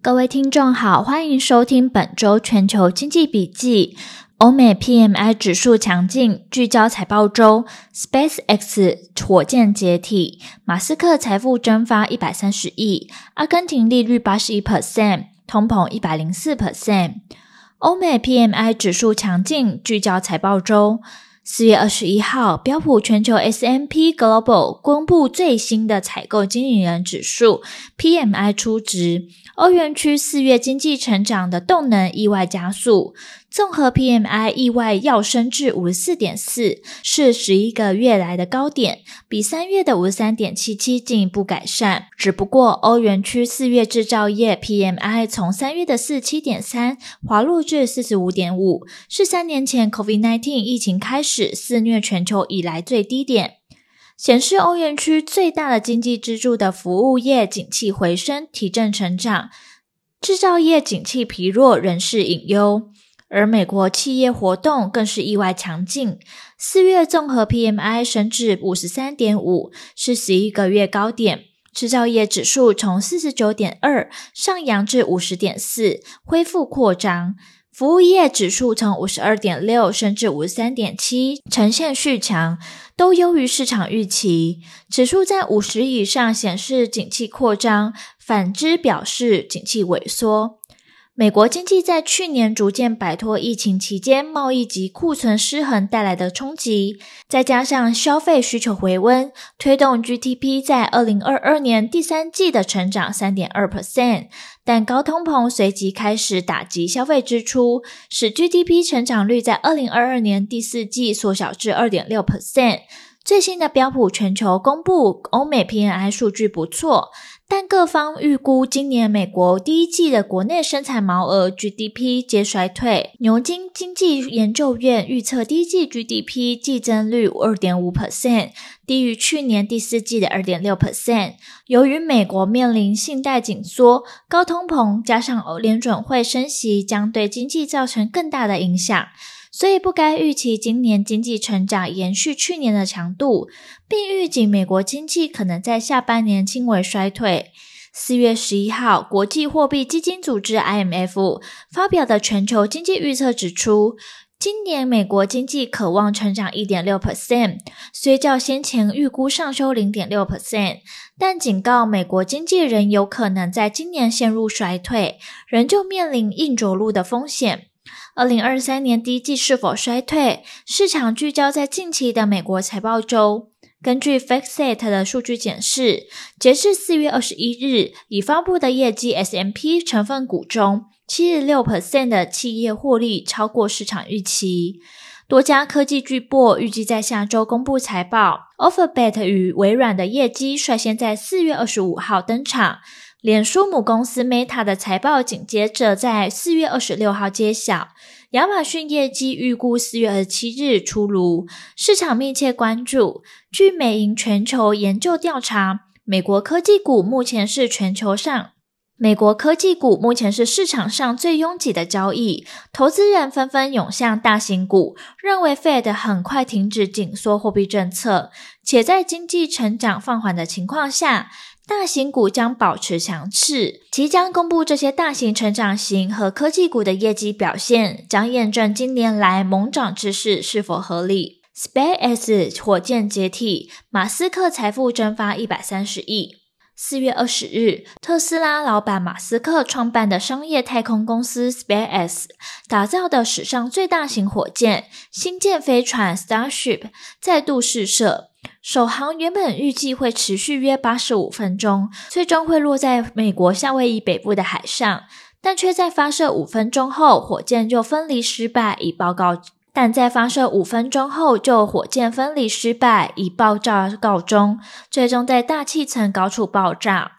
各位听众好，欢迎收听本周全球经济笔记。欧美 PMI 指数强劲，聚焦财报周。SpaceX 火箭解体，马斯克财富蒸发一百三十亿，阿根廷利率八十一 percent，通膨一百零四 percent。欧美 PMI 指数强劲，聚焦财报周。四月二十一号，标普全球 S M P Global 公布最新的采购经理人指数 PMI 初值，欧元区四月经济成长的动能意外加速，综合 PMI 意外跃升至五十四点四，是十一个月来的高点，比三月的五十三点七七进一步改善。只不过，欧元区四月制造业 PMI 从三月的四七点三滑落至四十五点五，是三年前 COVID-19 疫情开始。肆虐全球以来最低点，显示欧元区最大的经济支柱的服务业景气回升，提振成长；制造业景气疲弱，仍是隐忧。而美国企业活动更是意外强劲，四月综合 PMI 升至五十三点五，是十一个月高点；制造业指数从四十九点二上扬至五十点四，恢复扩张。服务业指数从五十二点六升至五十三点七，呈现续强，都优于市场预期。指数在五十以上显示景气扩张，反之表示景气萎缩。美国经济在去年逐渐摆脱疫情期间贸易及库存失衡带来的冲击，再加上消费需求回温，推动 GDP 在二零二二年第三季的成长三点二 percent。但高通膨随即开始打击消费支出，使 GDP 成长率在二零二二年第四季缩小至二点六 percent。最新的标普全球公布欧美 PNI 数据不错。但各方预估，今年美国第一季的国内生产毛额 GDP 皆衰退。牛津经济研究院预测第一季 GDP 季增率二点五 percent，低于去年第四季的二点六 percent。由于美国面临信贷紧缩、高通膨，加上联准会升息，将对经济造成更大的影响。所以不该预期今年经济成长延续去年的强度，并预警美国经济可能在下半年轻微衰退。四月十一号，国际货币基金组织 IMF 发表的全球经济预测指出，今年美国经济可望成长一点六 percent，虽较先前预估上修零点六 percent，但警告美国经济仍有可能在今年陷入衰退，仍旧面临硬着陆的风险。二零二三年第一季是否衰退？市场聚焦在近期的美国财报周。根据 FactSet 的数据显示，截至四月二十一日已发布的业绩 S M P 成分股中七十六 percent 的企业获利超过市场预期。多家科技巨擘预计在下周公布财报，Alphabet 与微软的业绩率先在四月二十五号登场。脸书母公司 Meta 的财报紧接着在四月二十六号揭晓，亚马逊业绩预估四月二十七日出炉，市场密切关注。据美银全球研究调查，美国科技股目前是全球上，美国科技股目前是市场上最拥挤的交易，投资人纷纷涌向大型股，认为 Fed 很快停止紧缩货币政策，且在经济成长放缓的情况下。大型股将保持强势，即将公布这些大型成长型和科技股的业绩表现，将验证近年来猛涨之势是否合理。SpaceX 火箭解体，马斯克财富蒸发一百三十亿。四月二十日，特斯拉老板马斯克创办的商业太空公司 SpaceX 打造的史上最大型火箭星舰飞船 Starship 再度试射。首航原本预计会持续约八十五分钟，最终会落在美国夏威夷北部的海上，但却在发射五分钟后，火箭就分离失败，以报告。但在发射五分钟后，就火箭分离失败，以爆炸告终，最终在大气层高处爆炸。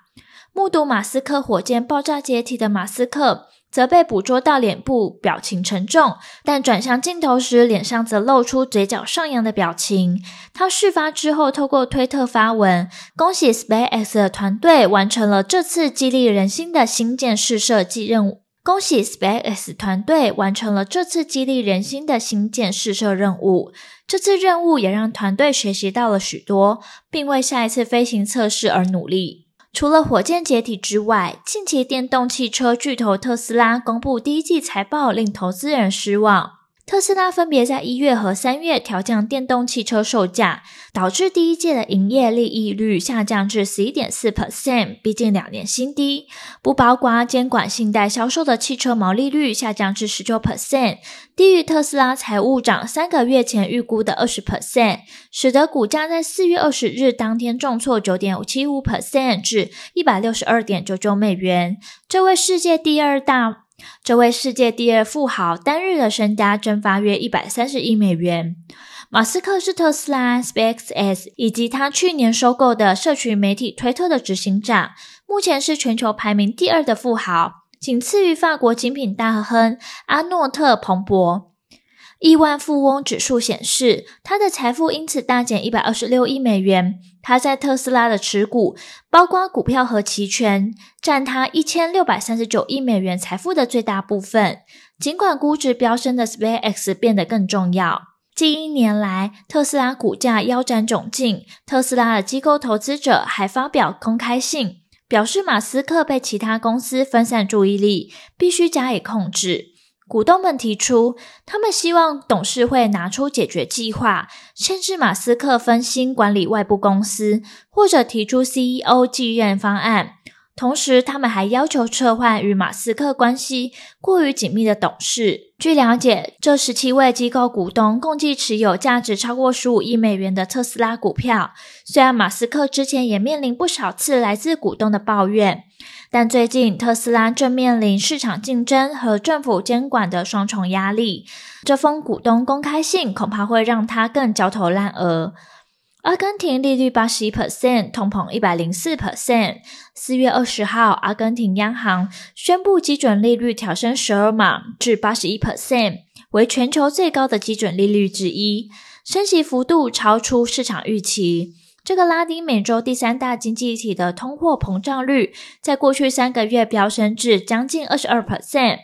目睹马斯克火箭爆炸解体的马斯克，则被捕捉到脸部表情沉重，但转向镜头时，脸上则露出嘴角上扬的表情。他事发之后，透过推特发文，恭喜 SpaceX 的团队完成了这次激励人心的星舰试射任务。恭喜 SpaceX 团队完成了这次激励人心的星舰试射任务。这次任务也让团队学习到了许多，并为下一次飞行测试而努力。除了火箭解体之外，近期电动汽车巨头特斯拉公布第一季财报，令投资人失望。特斯拉分别在一月和三月调降电动汽车售价，导致第一季的营业利益率下降至十一点四 percent，逼近两年新低。不包括监管信贷销售的汽车毛利率下降至十九 percent，低于特斯拉财务长三个月前预估的二十 percent，使得股价在四月二十日当天重挫九点七五 percent 至一百六十二点九九美元。这位世界第二大。这位世界第二富豪单日的身家蒸发约一百三十亿美元。马斯克是特斯拉、SpaceX 以及他去年收购的社群媒体推特的执行长，目前是全球排名第二的富豪，仅次于法国精品大亨阿诺特·彭博。亿万富翁指数显示，他的财富因此大减一百二十六亿美元。他在特斯拉的持股，包括股票和期权，占他一千六百三十九亿美元财富的最大部分。尽管估值飙升的 SpaceX 变得更重要。近一年来，特斯拉股价腰斩窘境。特斯拉的机构投资者还发表公开信，表示马斯克被其他公司分散注意力，必须加以控制。股东们提出，他们希望董事会拿出解决计划，限制马斯克分心管理外部公司，或者提出 CEO 继任方案。同时，他们还要求撤换与马斯克关系过于紧密的董事。据了解，这十七位机构股东共计持有价值超过十五亿美元的特斯拉股票。虽然马斯克之前也面临不少次来自股东的抱怨，但最近特斯拉正面临市场竞争和政府监管的双重压力。这封股东公开信恐怕会让他更焦头烂额。阿根廷利率八十一 percent，通膨一百零四 percent。四月二十号，阿根廷央行宣布基准利率调升十二码至八十一 percent，为全球最高的基准利率之一，升息幅度超出市场预期。这个拉丁美洲第三大经济体的通货膨胀率，在过去三个月飙升至将近二十二 percent。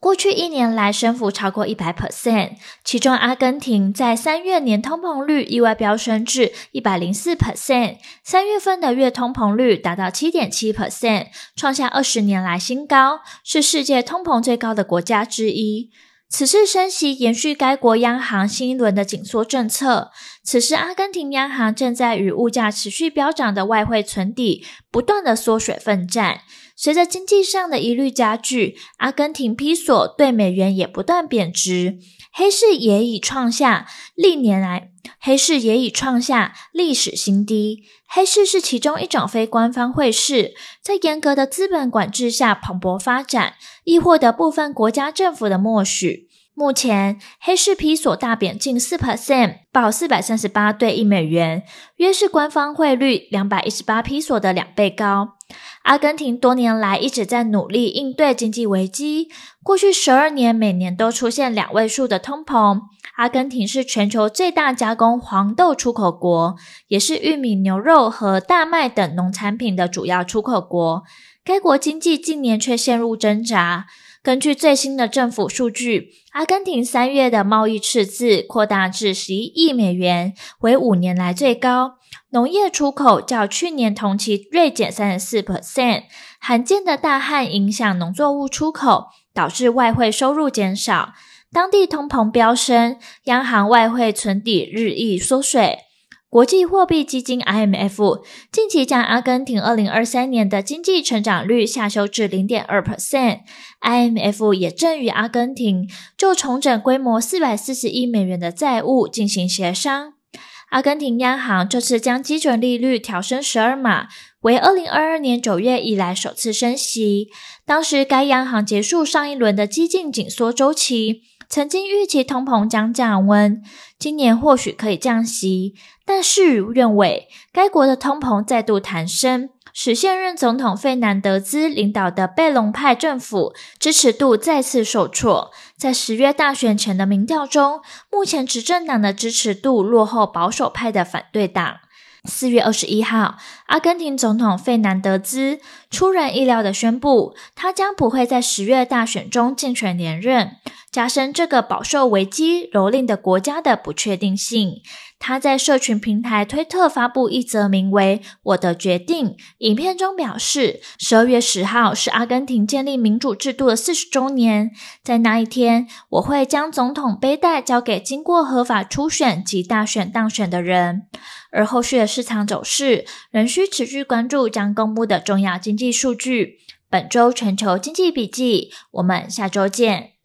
过去一年来升幅超过一百 percent，其中阿根廷在三月年通膨率意外飙升至一百零四 percent，三月份的月通膨率达到七点七 percent，创下二十年来新高，是世界通膨最高的国家之一。此次升息延续该国央行新一轮的紧缩政策，此时阿根廷央行正在与物价持续飙涨的外汇存底不断的缩水奋战。随着经济上的疑虑加剧，阿根廷批索对美元也不断贬值，黑市也已创下历年来黑市也已创下历史新低。黑市是其中一种非官方汇市，在严格的资本管制下蓬勃发展，亦获得部分国家政府的默许。目前，黑市披索大贬近四 percent，报四百三十八对一美元，约是官方汇率两百一十八披索的两倍高。阿根廷多年来一直在努力应对经济危机，过去十二年每年都出现两位数的通膨。阿根廷是全球最大加工黄豆出口国，也是玉米、牛肉和大麦等农产品的主要出口国。该国经济近年却陷入挣扎。根据最新的政府数据，阿根廷三月的贸易赤字扩大至十一亿美元，为五年来最高。农业出口较去年同期锐减三十四 percent，罕见的大旱影响农作物出口，导致外汇收入减少。当地通膨飙升，央行外汇存底日益缩水。国际货币基金 IMF 近期将阿根廷二零二三年的经济成长率下修至零点二 percent。IMF 也正与阿根廷就重整规模四百四十亿美元的债务进行协商。阿根廷央行这次将基准利率调升十二码，为二零二二年九月以来首次升息。当时该央行结束上一轮的激进紧缩周期。曾经预期通膨将降温，今年或许可以降息，但事与愿违，该国的通膨再度弹升，使现任总统费南德兹领导的贝隆派政府支持度再次受挫。在十月大选前的民调中，目前执政党的支持度落后保守派的反对党。四月二十一号，阿根廷总统费南德兹出人意料地宣布，他将不会在十月大选中竞选连任，加深这个饱受危机蹂躏的国家的不确定性。他在社群平台推特发布一则名为“我的决定”影片中表示，十二月十号是阿根廷建立民主制度的四十周年，在那一天，我会将总统背带交给经过合法初选及大选当选的人。而后续的市场走势仍需持续关注将公布的重要经济数据。本周全球经济笔记，我们下周见。